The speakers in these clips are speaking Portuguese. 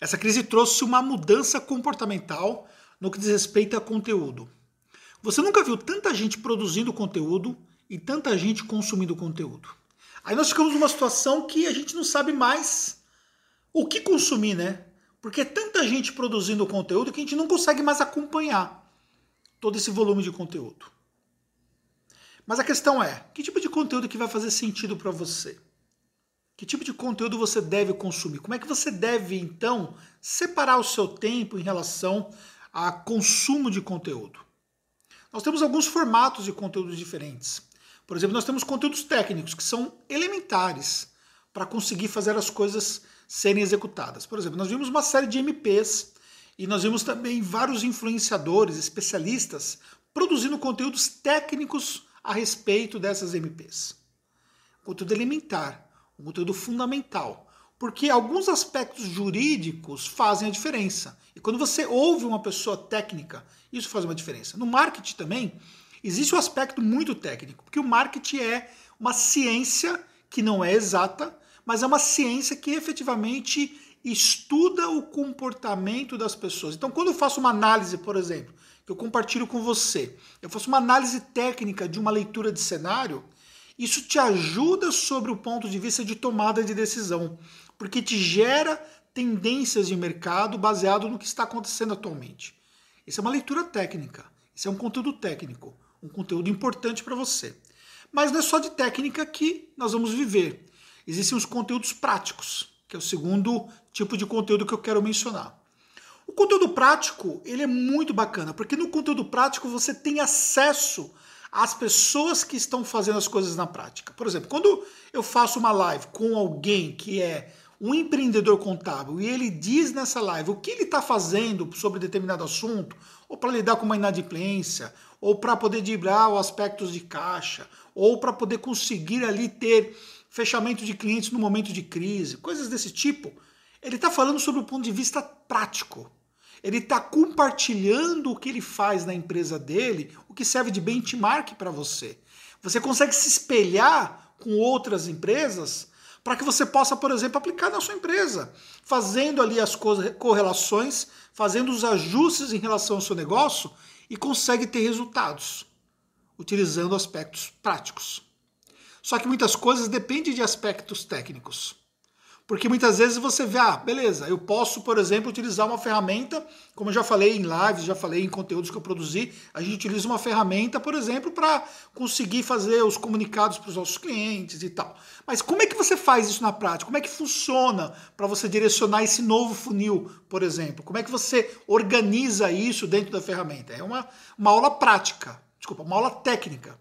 Essa crise trouxe uma mudança comportamental no que diz respeito a conteúdo. Você nunca viu tanta gente produzindo conteúdo e tanta gente consumindo conteúdo. Aí nós ficamos numa situação que a gente não sabe mais o que consumir, né? Porque é tanta gente produzindo conteúdo que a gente não consegue mais acompanhar todo esse volume de conteúdo. Mas a questão é, que tipo de conteúdo que vai fazer sentido para você? Que tipo de conteúdo você deve consumir? Como é que você deve, então, separar o seu tempo em relação a consumo de conteúdo? Nós temos alguns formatos de conteúdos diferentes. Por exemplo, nós temos conteúdos técnicos que são elementares para conseguir fazer as coisas serem executadas. Por exemplo, nós vimos uma série de MPs e nós vimos também vários influenciadores, especialistas, produzindo conteúdos técnicos a respeito dessas MPs. Conteúdo elementar, um conteúdo fundamental, porque alguns aspectos jurídicos fazem a diferença. E quando você ouve uma pessoa técnica, isso faz uma diferença. No marketing também, existe um aspecto muito técnico, porque o marketing é uma ciência que não é exata, mas é uma ciência que efetivamente estuda o comportamento das pessoas. Então, quando eu faço uma análise, por exemplo, que eu compartilho com você, eu faço uma análise técnica de uma leitura de cenário, isso te ajuda sobre o ponto de vista de tomada de decisão, porque te gera tendências de mercado baseado no que está acontecendo atualmente. Isso é uma leitura técnica, isso é um conteúdo técnico, um conteúdo importante para você. Mas não é só de técnica que nós vamos viver existem os conteúdos práticos, que é o segundo tipo de conteúdo que eu quero mencionar. O conteúdo prático, ele é muito bacana, porque no conteúdo prático você tem acesso às pessoas que estão fazendo as coisas na prática. Por exemplo, quando eu faço uma live com alguém que é um empreendedor contábil e ele diz nessa live o que ele está fazendo sobre determinado assunto, ou para lidar com uma inadimplência, ou para poder driblar os aspectos de caixa, ou para poder conseguir ali ter fechamento de clientes no momento de crise, coisas desse tipo. Ele está falando sobre o ponto de vista prático. Ele está compartilhando o que ele faz na empresa dele, o que serve de benchmark para você. Você consegue se espelhar com outras empresas para que você possa, por exemplo, aplicar na sua empresa, fazendo ali as correlações, fazendo os ajustes em relação ao seu negócio e consegue ter resultados utilizando aspectos práticos. Só que muitas coisas dependem de aspectos técnicos. Porque muitas vezes você vê, ah, beleza, eu posso, por exemplo, utilizar uma ferramenta, como eu já falei em lives, já falei em conteúdos que eu produzi, a gente utiliza uma ferramenta, por exemplo, para conseguir fazer os comunicados para os nossos clientes e tal. Mas como é que você faz isso na prática? Como é que funciona para você direcionar esse novo funil, por exemplo? Como é que você organiza isso dentro da ferramenta? É uma, uma aula prática, desculpa, uma aula técnica.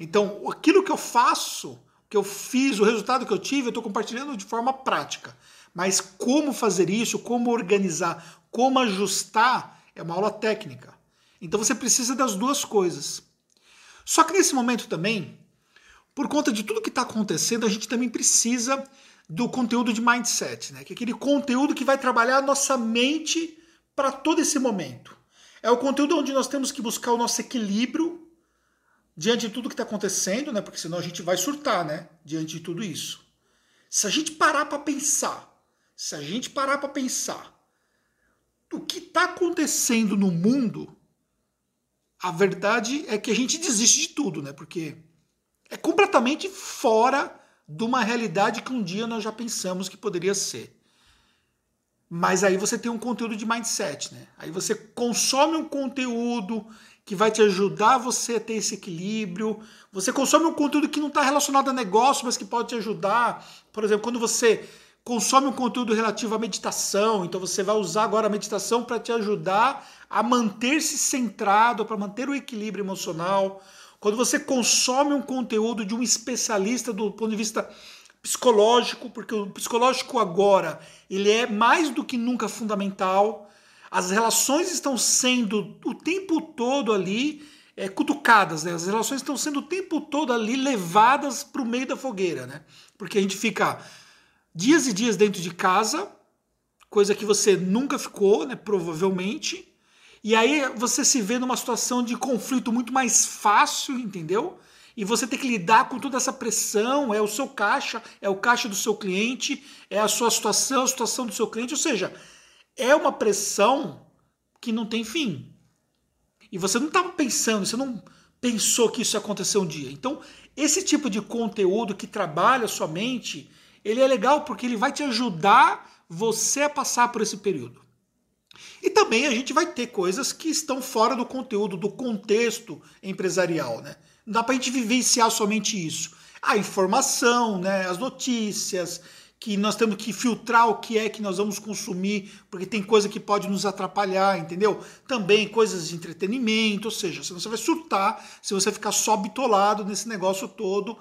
Então, aquilo que eu faço, que eu fiz, o resultado que eu tive, eu estou compartilhando de forma prática. Mas como fazer isso, como organizar, como ajustar, é uma aula técnica. Então você precisa das duas coisas. Só que nesse momento também, por conta de tudo que está acontecendo, a gente também precisa do conteúdo de mindset, né? que é aquele conteúdo que vai trabalhar a nossa mente para todo esse momento. É o conteúdo onde nós temos que buscar o nosso equilíbrio diante de tudo que está acontecendo, né? Porque senão a gente vai surtar, né? Diante de tudo isso. Se a gente parar para pensar, se a gente parar para pensar o que está acontecendo no mundo, a verdade é que a gente desiste de tudo, né? Porque é completamente fora de uma realidade que um dia nós já pensamos que poderia ser. Mas aí você tem um conteúdo de mindset, né? Aí você consome um conteúdo que vai te ajudar você a ter esse equilíbrio. Você consome um conteúdo que não está relacionado a negócio, mas que pode te ajudar. Por exemplo, quando você consome um conteúdo relativo à meditação, então você vai usar agora a meditação para te ajudar a manter-se centrado, para manter o equilíbrio emocional. Quando você consome um conteúdo de um especialista do ponto de vista psicológico, porque o psicológico agora ele é mais do que nunca fundamental. As relações estão sendo o tempo todo ali é, cutucadas, né? As relações estão sendo o tempo todo ali levadas para o meio da fogueira, né? Porque a gente fica dias e dias dentro de casa, coisa que você nunca ficou, né? Provavelmente. E aí você se vê numa situação de conflito muito mais fácil, entendeu? E você tem que lidar com toda essa pressão, é o seu caixa, é o caixa do seu cliente, é a sua situação, a situação do seu cliente, ou seja, é uma pressão que não tem fim. E você não estava pensando, você não pensou que isso ia acontecer um dia. Então, esse tipo de conteúdo que trabalha sua mente, ele é legal porque ele vai te ajudar você a passar por esse período. E também a gente vai ter coisas que estão fora do conteúdo, do contexto empresarial, né? Não dá para a gente vivenciar somente isso. A informação, né? as notícias, que nós temos que filtrar o que é que nós vamos consumir, porque tem coisa que pode nos atrapalhar, entendeu? Também coisas de entretenimento, ou seja, se você vai surtar, se você ficar só bitolado nesse negócio todo.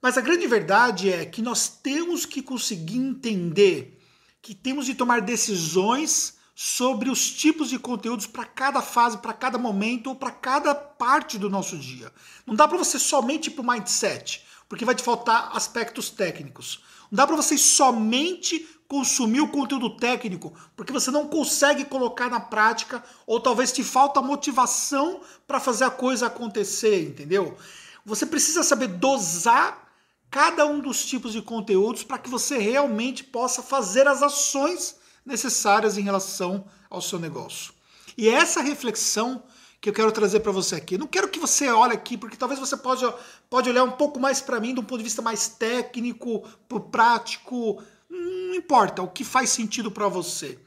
Mas a grande verdade é que nós temos que conseguir entender que temos de tomar decisões sobre os tipos de conteúdos para cada fase, para cada momento ou para cada parte do nosso dia. Não dá para você somente ir para o mindset, porque vai te faltar aspectos técnicos. Não dá para você somente consumir o conteúdo técnico, porque você não consegue colocar na prática, ou talvez te falta motivação para fazer a coisa acontecer, entendeu? Você precisa saber dosar cada um dos tipos de conteúdos para que você realmente possa fazer as ações necessárias em relação ao seu negócio. E é essa reflexão que eu quero trazer para você aqui. Não quero que você olhe aqui, porque talvez você pode, pode olhar um pouco mais para mim de um ponto de vista mais técnico, prático, não importa, o que faz sentido para você.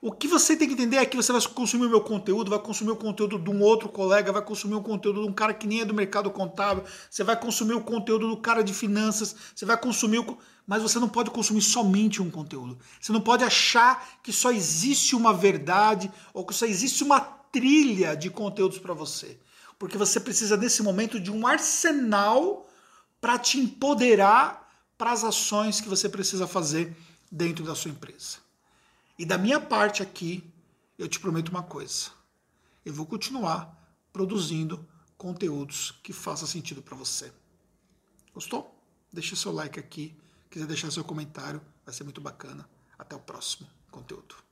O que você tem que entender é que você vai consumir o meu conteúdo, vai consumir o conteúdo de um outro colega, vai consumir o conteúdo de um cara que nem é do mercado contábil, você vai consumir o conteúdo do cara de finanças, você vai consumir o... Mas você não pode consumir somente um conteúdo. Você não pode achar que só existe uma verdade ou que só existe uma trilha de conteúdos para você. Porque você precisa, nesse momento, de um arsenal para te empoderar para as ações que você precisa fazer dentro da sua empresa. E da minha parte aqui, eu te prometo uma coisa: eu vou continuar produzindo conteúdos que façam sentido para você. Gostou? Deixa seu like aqui. Quiser deixar seu comentário, vai ser muito bacana. Até o próximo conteúdo.